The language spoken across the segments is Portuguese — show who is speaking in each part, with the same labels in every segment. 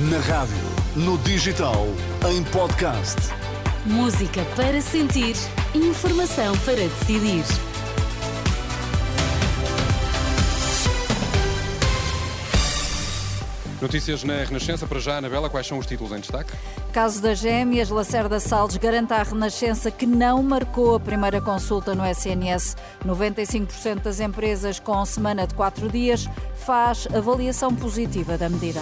Speaker 1: Na rádio, no digital, em podcast.
Speaker 2: Música para sentir, informação para decidir.
Speaker 3: Notícias na Renascença, para já, Anabela, quais são os títulos em destaque?
Speaker 4: Caso das gêmeas, Lacerda Salles garanta à Renascença que não marcou a primeira consulta no SNS. 95% das empresas com semana de quatro dias faz avaliação positiva da medida.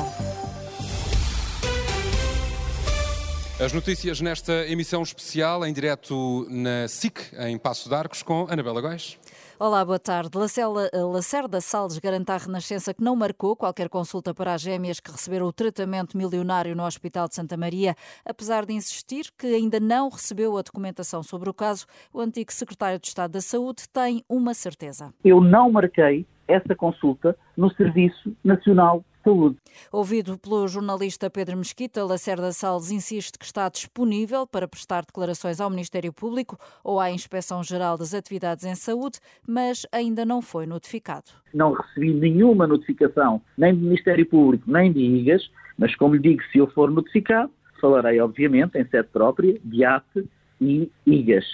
Speaker 3: As notícias nesta emissão especial, em direto na SIC, em Passo de Arcos, com Anabela Góis.
Speaker 4: Olá, boa tarde. Lacela, Lacerda Salles garante à Renascença que não marcou qualquer consulta para as gêmeas que receberam o tratamento milionário no Hospital de Santa Maria. Apesar de insistir que ainda não recebeu a documentação sobre o caso, o antigo secretário de Estado da Saúde tem uma certeza.
Speaker 5: Eu não marquei essa consulta no Serviço Nacional Saúde.
Speaker 4: Ouvido pelo jornalista Pedro Mesquita, Lacerda Salles insiste que está disponível para prestar declarações ao Ministério Público ou à Inspeção-Geral das Atividades em Saúde, mas ainda não foi notificado.
Speaker 5: Não recebi nenhuma notificação, nem do Ministério Público, nem de IGAS, mas como lhe digo, se eu for notificado, falarei, obviamente, em sede própria, de ATE e IGAS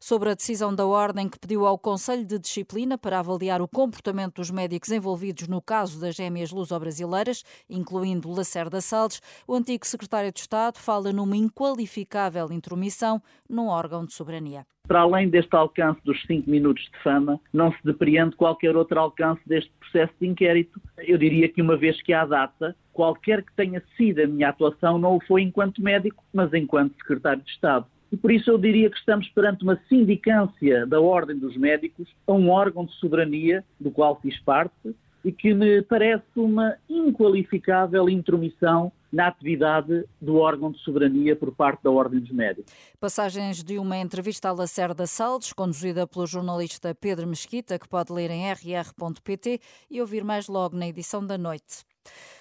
Speaker 4: sobre a decisão da Ordem que pediu ao Conselho de Disciplina para avaliar o comportamento dos médicos envolvidos no caso das gêmeas luso-brasileiras, incluindo Lacerda Salles, o antigo secretário de Estado fala numa inqualificável intromissão num órgão de soberania.
Speaker 5: Para além deste alcance dos cinco minutos de fama, não se depreende qualquer outro alcance deste processo de inquérito. Eu diria que, uma vez que há data, qualquer que tenha sido a minha atuação não o foi enquanto médico, mas enquanto secretário de Estado. E por isso eu diria que estamos perante uma sindicância da Ordem dos Médicos a um órgão de soberania do qual fiz parte e que me parece uma inqualificável intromissão na atividade do órgão de soberania por parte da Ordem dos Médicos.
Speaker 4: Passagens de uma entrevista à Lacerda Salles, conduzida pelo jornalista Pedro Mesquita, que pode ler em rr.pt e ouvir mais logo na edição da noite.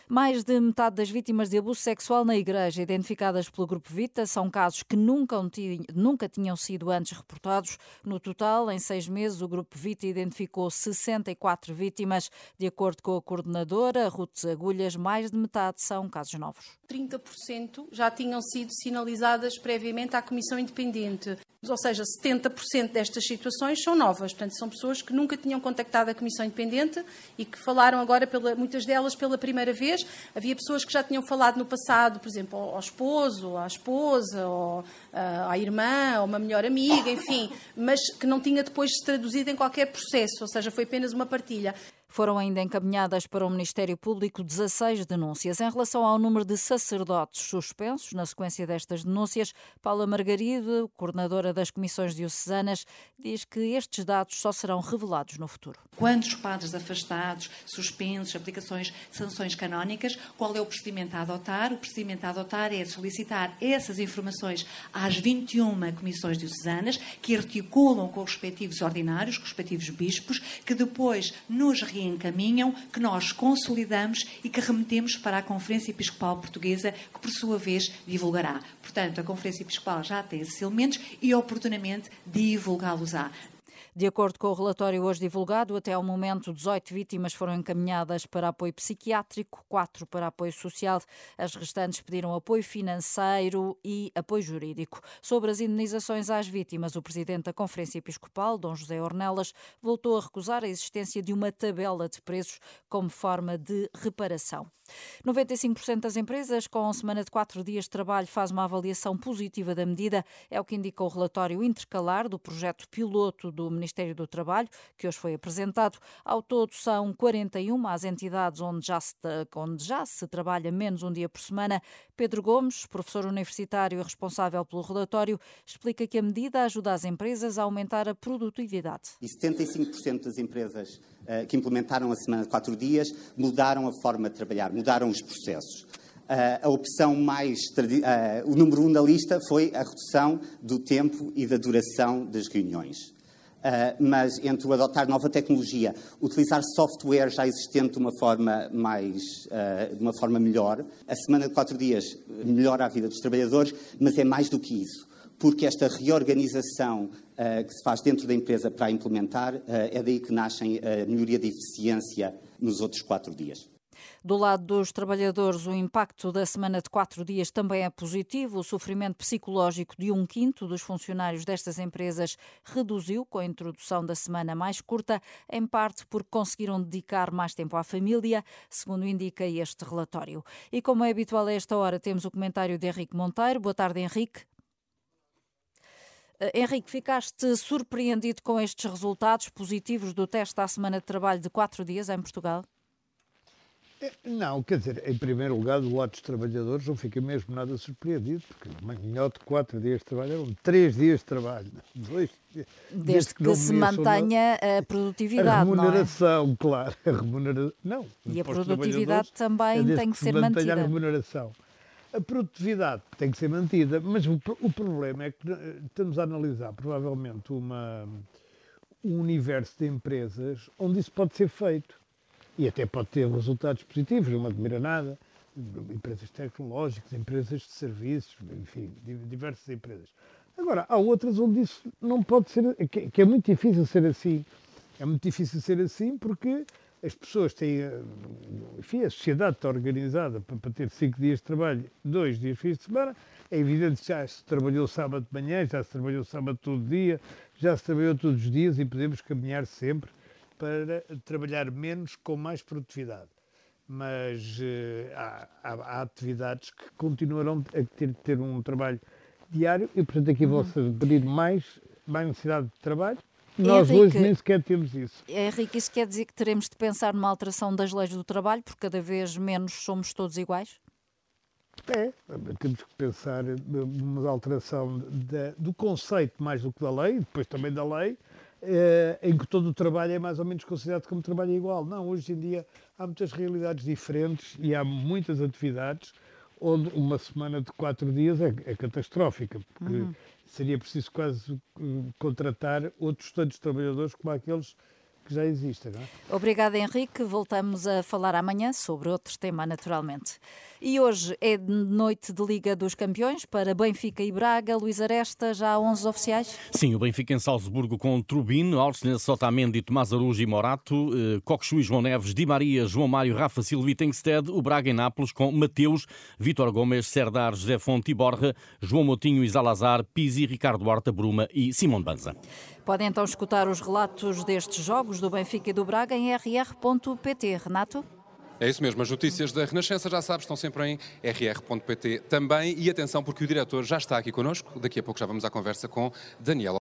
Speaker 4: Mais de metade das vítimas de abuso sexual na Igreja, identificadas pelo Grupo Vita, são casos que nunca, nunca tinham sido antes reportados. No total, em seis meses, o Grupo Vita identificou 64 vítimas. De acordo com a coordenadora Ruth Agulhas, mais de metade são casos novos.
Speaker 6: 30% já tinham sido sinalizadas previamente à Comissão Independente. Ou seja, 70% destas situações são novas. Portanto, são pessoas que nunca tinham contactado a Comissão Independente e que falaram agora, pela, muitas delas, pela primeira vez. Havia pessoas que já tinham falado no passado, por exemplo, ao, esposo, à esposa, ou, ah, à irmã, a uma melhor amiga, enfim, mas que não tinha depois se traduzido em qualquer processo, ou seja, foi apenas uma partilha.
Speaker 4: Foram ainda encaminhadas para o Ministério Público 16 denúncias. Em relação ao número de sacerdotes suspensos, na sequência destas denúncias, Paula Margarido, coordenadora das comissões diocesanas, diz que estes dados só serão revelados no futuro.
Speaker 7: Quantos padres afastados, suspensos, aplicações sanções canónicas, qual é o procedimento a adotar? O procedimento a adotar é solicitar essas informações às 21 comissões diocesanas, que articulam com os respectivos ordinários, com os respectivos bispos, que depois nos reencaminham, que nós consolidamos e que remetemos para a Conferência Episcopal Portuguesa, que por sua vez divulgará. Portanto, a Conferência Episcopal já tem esses elementos e oportunamente divulgá-los-á.
Speaker 4: De acordo com o relatório hoje divulgado, até ao momento 18 vítimas foram encaminhadas para apoio psiquiátrico, 4 para apoio social, as restantes pediram apoio financeiro e apoio jurídico. Sobre as indenizações às vítimas, o presidente da Conferência Episcopal, Dom José Ornelas, voltou a recusar a existência de uma tabela de preços como forma de reparação. 95% das empresas com semana de quatro dias de trabalho faz uma avaliação positiva da medida, é o que indica o relatório intercalar do projeto piloto do Ministério do Trabalho, que hoje foi apresentado. Ao todo, são 41 as entidades onde já se, onde já se trabalha menos um dia por semana. Pedro Gomes, professor universitário e responsável pelo relatório, explica que a medida ajuda as empresas a aumentar a produtividade.
Speaker 8: E 75% das empresas uh, que implementaram a semana de quatro dias mudaram a forma de trabalhar, mudaram os processos. Uh, a opção mais. Uh, o número um da lista foi a redução do tempo e da duração das reuniões. Uh, mas entre o adotar nova tecnologia, utilizar software já existente de uma forma mais, uh, de uma forma melhor, a semana de quatro dias melhora a vida dos trabalhadores, mas é mais do que isso, porque esta reorganização uh, que se faz dentro da empresa para implementar é daí que nascem a melhoria de eficiência nos outros quatro dias.
Speaker 4: Do lado dos trabalhadores, o impacto da semana de quatro dias também é positivo. O sofrimento psicológico de um quinto dos funcionários destas empresas reduziu com a introdução da semana mais curta, em parte porque conseguiram dedicar mais tempo à família, segundo indica este relatório. E como é habitual a esta hora, temos o comentário de Henrique Monteiro. Boa tarde, Henrique. Uh, Henrique, ficaste surpreendido com estes resultados positivos do teste à semana de trabalho de quatro dias em Portugal?
Speaker 9: É, não, quer dizer, em primeiro lugar, do lado dos trabalhadores, não fica mesmo nada surpreendido, porque melhor de quatro dias de trabalho eram três dias de trabalho, dois
Speaker 4: Desde, desde que, que se mantenha a produtividade,
Speaker 9: a remuneração, é? claro, a remuneração, não.
Speaker 4: E a produtividade também
Speaker 9: é
Speaker 4: tem que,
Speaker 9: que
Speaker 4: ser mantida.
Speaker 9: a remuneração. A produtividade tem que ser mantida, mas o, o problema é que eh, estamos a analisar provavelmente uma, um universo de empresas onde isso pode ser feito e até pode ter resultados positivos, não admira nada. Empresas tecnológicas, empresas de serviços, enfim, diversas empresas. Agora, há outras onde isso não pode ser, que é muito difícil ser assim. É muito difícil ser assim porque as pessoas têm, enfim, a sociedade está organizada para, ter cinco dias de trabalho, dois dias fim de semana. É evidente que já se trabalhou sábado de manhã, já se trabalhou sábado todo dia, já se trabalhou todos os dias e podemos caminhar sempre para trabalhar menos com mais produtividade. Mas uh, há, há, há, atividades que continuarão a ter, ter um trabalho diário e, portanto, aqui uhum. vão-se pedir mais, mais necessidade de trabalho. Nós Henrique, hoje nem sequer temos isso.
Speaker 4: Henrique, isso quer dizer que teremos de pensar numa alteração das leis do trabalho, porque cada vez menos somos todos iguais?
Speaker 9: É, temos que pensar numa alteração do conceito mais do que da lei, depois também da lei, eh, em que todo o trabalho é mais ou menos considerado como trabalho igual. Não, hoje em dia há muitas realidades diferentes e há muitas atividades onde uma semana de quatro dias é, é catastrófica, porque uhum. seria preciso quase uh, contratar outros tantos trabalhadores como aqueles que já existem. Não é?
Speaker 4: Obrigada, Henrique. Voltamos a falar amanhã sobre outro tema, naturalmente. E hoje é noite de Liga dos Campeões para Benfica e Braga. Luís Aresta, já há 11 oficiais?
Speaker 10: Sim, o Benfica em Salzburgo com Trubino, Arsenal, Sotamendi, Tomás Arujo e Morato, eh, Coxu e João Neves, Di Maria, João Mário, Rafa Silva e Tengsted, o Braga em Nápoles com Mateus, Vítor Gomes, Serdar, José Fonte e Borja, João Motinho e Zalazar, Pizzi, Ricardo Horta, Bruma e Simão Banza.
Speaker 4: Podem então escutar os relatos destes jogos do Benfica e do Braga em rr.pt. Renato?
Speaker 3: É isso mesmo, as notícias da Renascença, já sabes, estão sempre em rr.pt também. E atenção, porque o diretor já está aqui connosco. Daqui a pouco já vamos à conversa com Daniela.